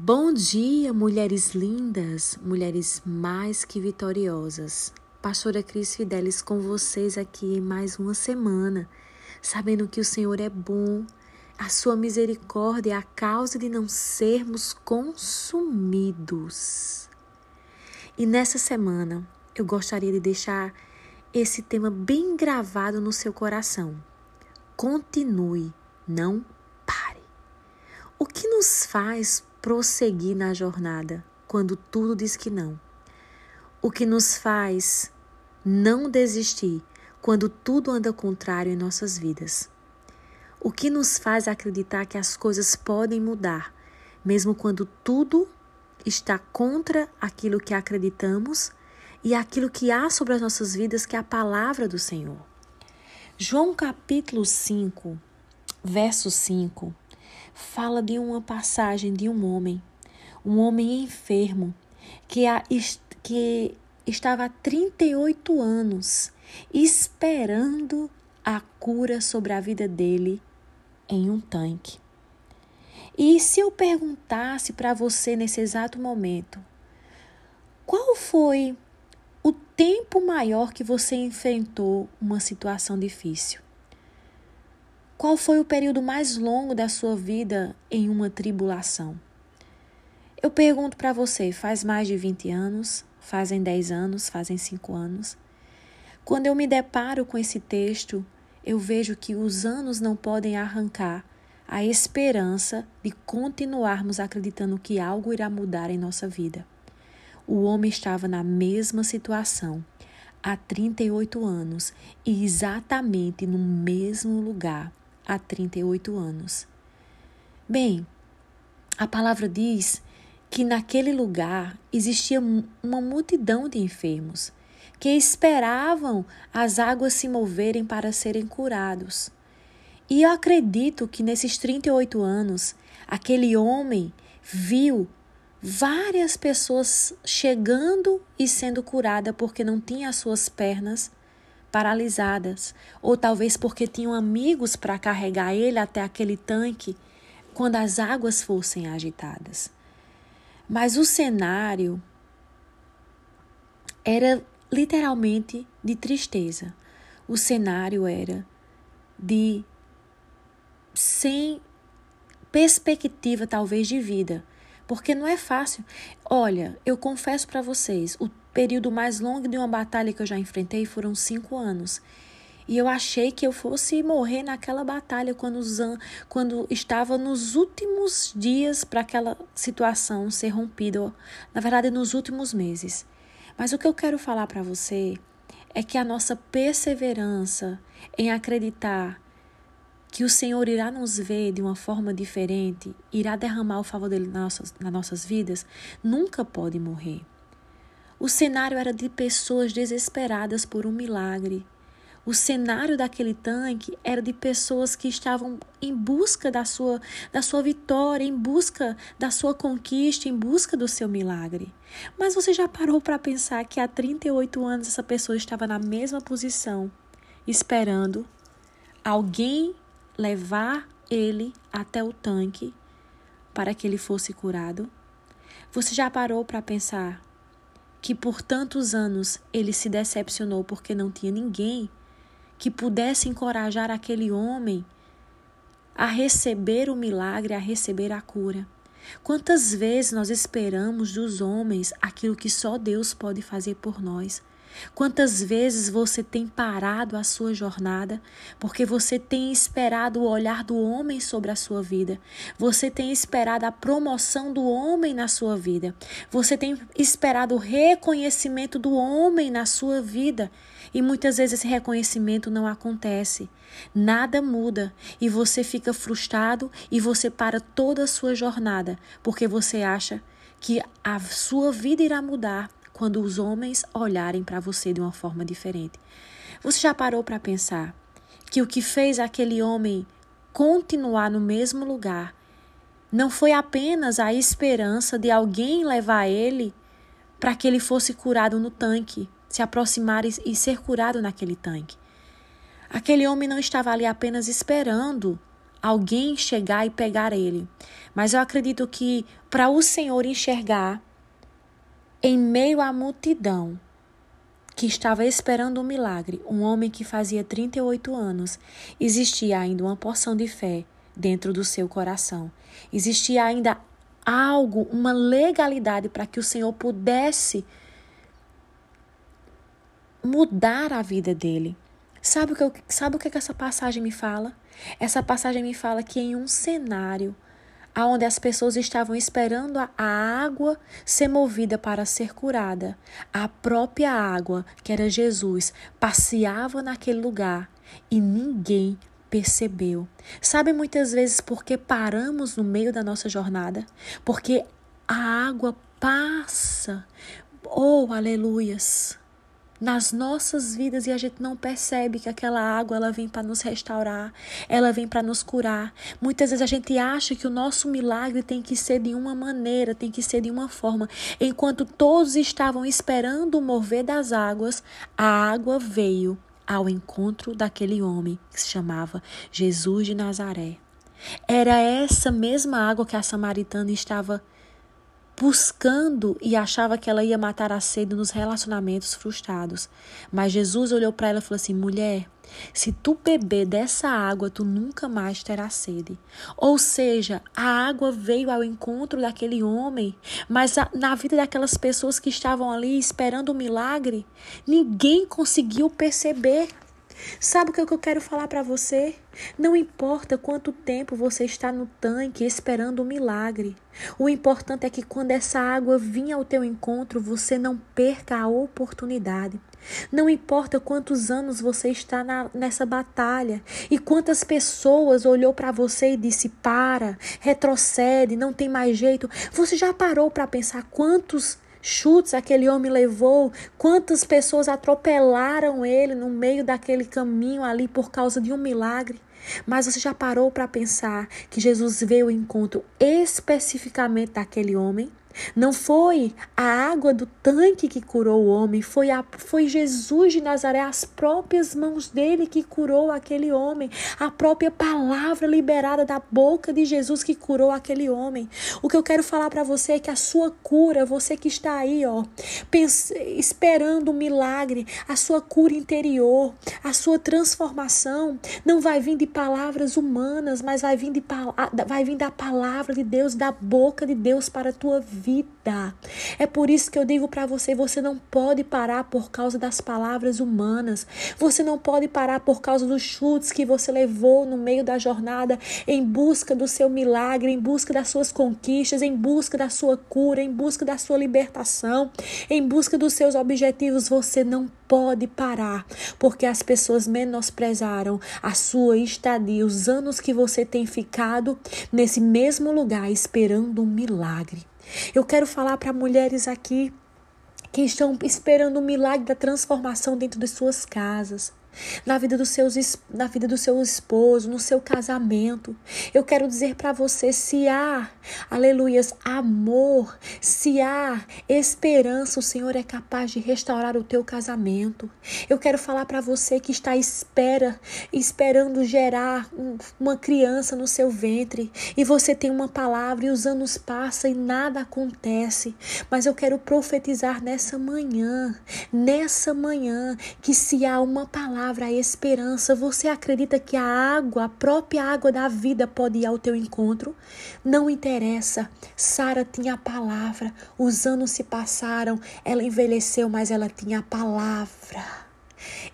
Bom dia, mulheres lindas, mulheres mais que vitoriosas. Pastora Cris Fidelis com vocês aqui em mais uma semana, sabendo que o Senhor é bom, a sua misericórdia é a causa de não sermos consumidos. E nessa semana, eu gostaria de deixar esse tema bem gravado no seu coração. Continue, não pare. O que nos faz prosseguir na jornada quando tudo diz que não. O que nos faz não desistir quando tudo anda contrário em nossas vidas. O que nos faz acreditar que as coisas podem mudar, mesmo quando tudo está contra aquilo que acreditamos e aquilo que há sobre as nossas vidas, que é a palavra do Senhor. João capítulo 5, verso 5 fala de uma passagem de um homem, um homem enfermo, que, a, que estava há 38 anos esperando a cura sobre a vida dele em um tanque. E se eu perguntasse para você nesse exato momento, qual foi o tempo maior que você enfrentou uma situação difícil? Qual foi o período mais longo da sua vida em uma tribulação? Eu pergunto para você, faz mais de 20 anos? Fazem 10 anos? Fazem 5 anos? Quando eu me deparo com esse texto, eu vejo que os anos não podem arrancar a esperança de continuarmos acreditando que algo irá mudar em nossa vida. O homem estava na mesma situação há 38 anos e exatamente no mesmo lugar há 38 anos. Bem, a palavra diz que naquele lugar existia uma multidão de enfermos que esperavam as águas se moverem para serem curados. E eu acredito que nesses 38 anos, aquele homem viu várias pessoas chegando e sendo curada porque não tinha as suas pernas paralisadas, ou talvez porque tinham amigos para carregar ele até aquele tanque quando as águas fossem agitadas. Mas o cenário era literalmente de tristeza. O cenário era de sem perspectiva talvez de vida, porque não é fácil. Olha, eu confesso para vocês, o período mais longo de uma batalha que eu já enfrentei foram cinco anos. E eu achei que eu fosse morrer naquela batalha quando, quando estava nos últimos dias para aquela situação ser rompida, na verdade, nos últimos meses. Mas o que eu quero falar para você é que a nossa perseverança em acreditar que o Senhor irá nos ver de uma forma diferente, irá derramar o favor dele nas nossas, nas nossas vidas, nunca pode morrer. O cenário era de pessoas desesperadas por um milagre. O cenário daquele tanque era de pessoas que estavam em busca da sua, da sua vitória, em busca da sua conquista, em busca do seu milagre. Mas você já parou para pensar que há 38 anos essa pessoa estava na mesma posição, esperando alguém levar ele até o tanque para que ele fosse curado? Você já parou para pensar que por tantos anos ele se decepcionou porque não tinha ninguém que pudesse encorajar aquele homem a receber o milagre, a receber a cura. Quantas vezes nós esperamos dos homens aquilo que só Deus pode fazer por nós? Quantas vezes você tem parado a sua jornada porque você tem esperado o olhar do homem sobre a sua vida? Você tem esperado a promoção do homem na sua vida? Você tem esperado o reconhecimento do homem na sua vida? E muitas vezes esse reconhecimento não acontece. Nada muda e você fica frustrado e você para toda a sua jornada porque você acha que a sua vida irá mudar quando os homens olharem para você de uma forma diferente. Você já parou para pensar que o que fez aquele homem continuar no mesmo lugar não foi apenas a esperança de alguém levar ele para que ele fosse curado no tanque, se aproximar e ser curado naquele tanque. Aquele homem não estava ali apenas esperando alguém chegar e pegar ele. Mas eu acredito que para o Senhor enxergar em meio à multidão que estava esperando um milagre, um homem que fazia 38 anos, existia ainda uma porção de fé dentro do seu coração. Existia ainda algo, uma legalidade para que o Senhor pudesse mudar a vida dele. Sabe o que, eu, sabe o que, que essa passagem me fala? Essa passagem me fala que em um cenário onde as pessoas estavam esperando a água ser movida para ser curada, a própria água, que era Jesus, passeava naquele lugar e ninguém percebeu. Sabe muitas vezes por que paramos no meio da nossa jornada? Porque a água passa. Oh, aleluias! Nas nossas vidas e a gente não percebe que aquela água ela vem para nos restaurar, ela vem para nos curar. Muitas vezes a gente acha que o nosso milagre tem que ser de uma maneira, tem que ser de uma forma. Enquanto todos estavam esperando o mover das águas, a água veio ao encontro daquele homem que se chamava Jesus de Nazaré. Era essa mesma água que a samaritana estava buscando e achava que ela ia matar a sede nos relacionamentos frustrados. Mas Jesus olhou para ela e falou assim: mulher, se tu beber dessa água, tu nunca mais terás sede. Ou seja, a água veio ao encontro daquele homem, mas na vida daquelas pessoas que estavam ali esperando o milagre, ninguém conseguiu perceber. Sabe o que eu quero falar para você? Não importa quanto tempo você está no tanque esperando um milagre. O importante é que quando essa água vinha ao teu encontro, você não perca a oportunidade. Não importa quantos anos você está na, nessa batalha e quantas pessoas olhou para você e disse: "Para, retrocede, não tem mais jeito". Você já parou para pensar quantos chutes aquele homem levou, quantas pessoas atropelaram ele no meio daquele caminho ali por causa de um milagre. Mas você já parou para pensar que Jesus veio ao encontro especificamente daquele homem? Não foi a água do tanque que curou o homem, foi, a, foi Jesus de Nazaré, as próprias mãos dele que curou aquele homem, a própria palavra liberada da boca de Jesus que curou aquele homem. O que eu quero falar para você é que a sua cura, você que está aí, ó, pense, esperando um milagre, a sua cura interior, a sua transformação, não vai vir de palavras humanas, mas vai vir, de, vai vir da palavra de Deus, da boca de Deus para a tua vida vida. É por isso que eu digo para você: você não pode parar por causa das palavras humanas. Você não pode parar por causa dos chutes que você levou no meio da jornada em busca do seu milagre, em busca das suas conquistas, em busca da sua cura, em busca da sua libertação, em busca dos seus objetivos. Você não pode parar, porque as pessoas menosprezaram a sua estadia, os anos que você tem ficado nesse mesmo lugar esperando um milagre. Eu quero falar para mulheres aqui que estão esperando o milagre da transformação dentro de suas casas na vida, dos seus, na vida do seu esposo, no seu casamento. Eu quero dizer para você: se há, aleluias, amor, se há esperança, o Senhor é capaz de restaurar o teu casamento. Eu quero falar para você que está à espera, esperando gerar um, uma criança no seu ventre, e você tem uma palavra e os anos passam e nada acontece. Mas eu quero profetizar nessa manhã, nessa manhã, que se há uma palavra, palavra, a esperança. Você acredita que a água, a própria água da vida pode ir ao teu encontro? Não interessa. Sara tinha a palavra. Os anos se passaram, ela envelheceu, mas ela tinha a palavra.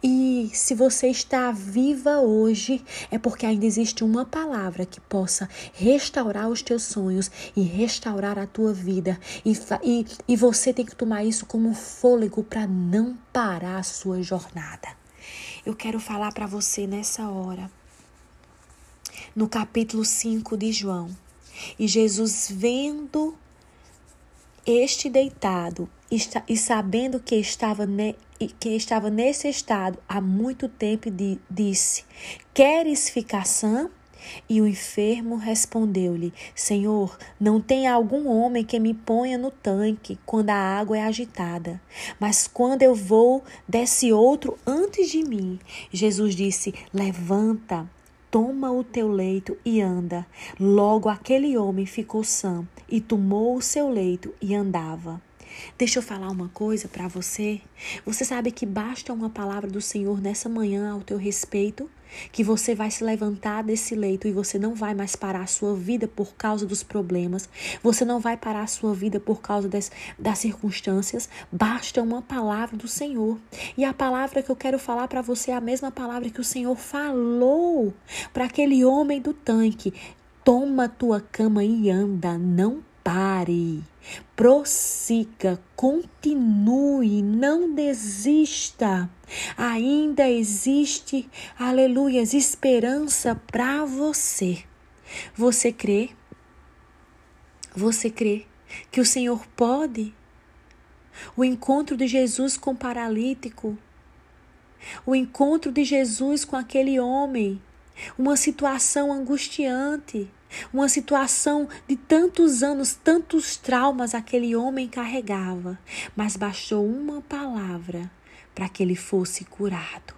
E se você está viva hoje, é porque ainda existe uma palavra que possa restaurar os teus sonhos e restaurar a tua vida. E, e, e você tem que tomar isso como fôlego para não parar a sua jornada. Eu quero falar para você nessa hora, no capítulo 5 de João. E Jesus vendo este deitado e sabendo que estava, ne, que estava nesse estado há muito tempo, disse: Queres ficar sã? E o enfermo respondeu-lhe: Senhor, não tem algum homem que me ponha no tanque quando a água é agitada. Mas quando eu vou, desce outro antes de mim. Jesus disse: Levanta, Toma o teu leito e anda. Logo aquele homem ficou sã e tomou o seu leito e andava. Deixa eu falar uma coisa para você. Você sabe que basta uma palavra do Senhor nessa manhã ao teu respeito, que você vai se levantar desse leito e você não vai mais parar a sua vida por causa dos problemas, você não vai parar a sua vida por causa das, das circunstâncias. Basta uma palavra do Senhor. E a palavra que eu quero falar para você é a mesma palavra que o Senhor falou para aquele homem do tanque. Toma tua cama e anda, não pare, prossiga, continue, não desista. Ainda existe, aleluias, esperança para você. Você crê? Você crê que o Senhor pode? O encontro de Jesus com o paralítico, o encontro de Jesus com aquele homem, uma situação angustiante, uma situação de tantos anos, tantos traumas aquele homem carregava, mas bastou uma palavra para que ele fosse curado.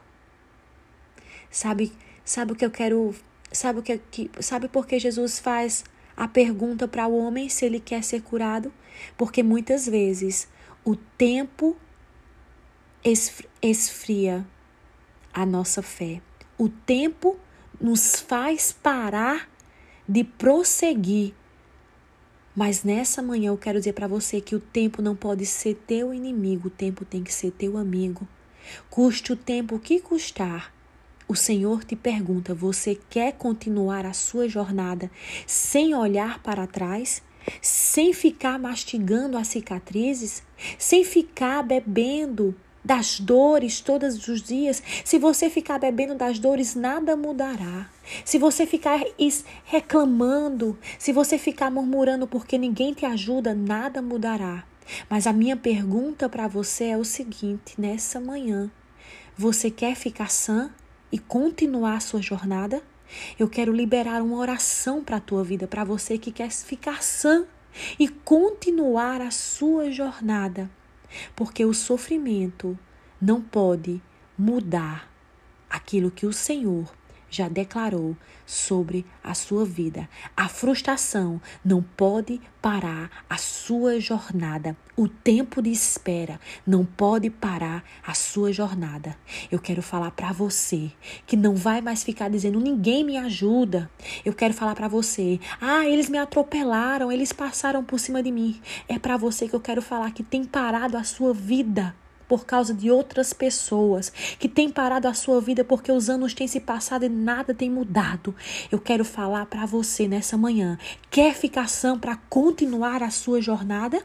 Sabe, sabe o que eu quero, sabe o que, que sabe por que Jesus faz a pergunta para o homem se ele quer ser curado? Porque muitas vezes o tempo esfria a nossa fé. O tempo nos faz parar de prosseguir. Mas nessa manhã eu quero dizer para você que o tempo não pode ser teu inimigo, o tempo tem que ser teu amigo. Custe o tempo que custar. O Senhor te pergunta: você quer continuar a sua jornada sem olhar para trás? Sem ficar mastigando as cicatrizes? Sem ficar bebendo das dores todos os dias, se você ficar bebendo das dores, nada mudará. Se você ficar reclamando, se você ficar murmurando porque ninguém te ajuda, nada mudará. Mas a minha pergunta para você é o seguinte: nessa manhã, você quer ficar sã e continuar a sua jornada? Eu quero liberar uma oração para a tua vida, para você que quer ficar sã e continuar a sua jornada porque o sofrimento não pode mudar aquilo que o Senhor já declarou sobre a sua vida. A frustração não pode parar a sua jornada. O tempo de espera não pode parar a sua jornada. Eu quero falar para você que não vai mais ficar dizendo ninguém me ajuda. Eu quero falar para você, ah, eles me atropelaram, eles passaram por cima de mim. É para você que eu quero falar que tem parado a sua vida por causa de outras pessoas, que tem parado a sua vida porque os anos têm se passado e nada tem mudado. Eu quero falar para você nessa manhã. Quer ficar sã para continuar a sua jornada?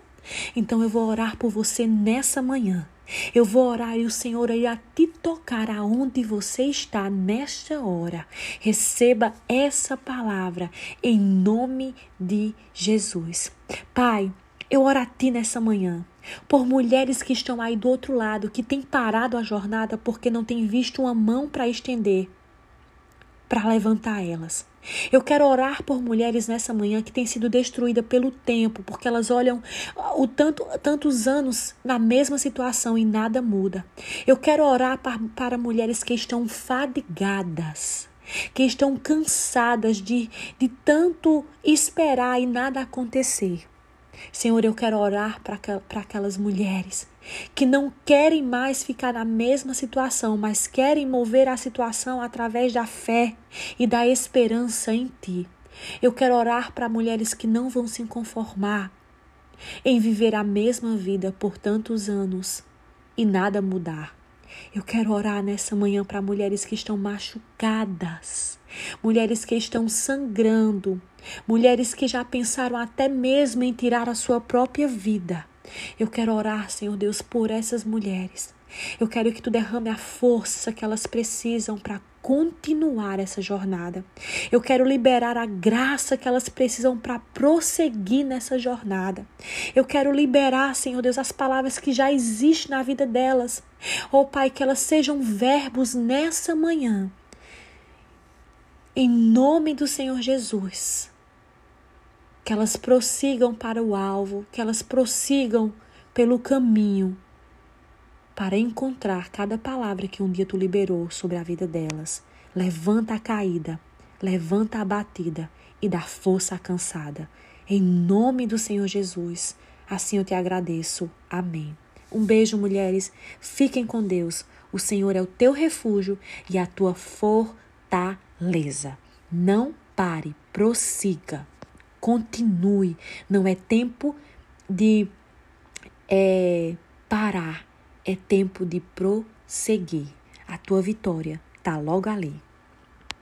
Então eu vou orar por você nessa manhã. Eu vou orar e o Senhor irá te tocar aonde você está nesta hora. Receba essa palavra em nome de Jesus. Pai, eu oro a ti nessa manhã por mulheres que estão aí do outro lado, que têm parado a jornada porque não têm visto uma mão para estender, para levantar elas. Eu quero orar por mulheres nessa manhã que têm sido destruídas pelo tempo, porque elas olham o tanto, tantos anos na mesma situação e nada muda. Eu quero orar para, para mulheres que estão fadigadas, que estão cansadas de, de tanto esperar e nada acontecer. Senhor, eu quero orar para aquelas mulheres que não querem mais ficar na mesma situação, mas querem mover a situação através da fé e da esperança em Ti. Eu quero orar para mulheres que não vão se conformar em viver a mesma vida por tantos anos e nada mudar. Eu quero orar nessa manhã para mulheres que estão machucadas, mulheres que estão sangrando, mulheres que já pensaram até mesmo em tirar a sua própria vida. Eu quero orar, Senhor Deus, por essas mulheres. Eu quero que tu derrame a força que elas precisam para continuar essa jornada. Eu quero liberar a graça que elas precisam para prosseguir nessa jornada. Eu quero liberar, Senhor Deus, as palavras que já existem na vida delas. Oh Pai, que elas sejam verbos nessa manhã. Em nome do Senhor Jesus. Que elas prossigam para o alvo, que elas prossigam pelo caminho para encontrar cada palavra que um dia tu liberou sobre a vida delas. Levanta a caída, levanta a batida e dá força à cansada. Em nome do Senhor Jesus, assim eu te agradeço. Amém. Um beijo, mulheres. Fiquem com Deus. O Senhor é o teu refúgio e a tua fortaleza. Não pare, prossiga, continue. Não é tempo de é, parar, é tempo de prosseguir. A tua vitória está logo ali.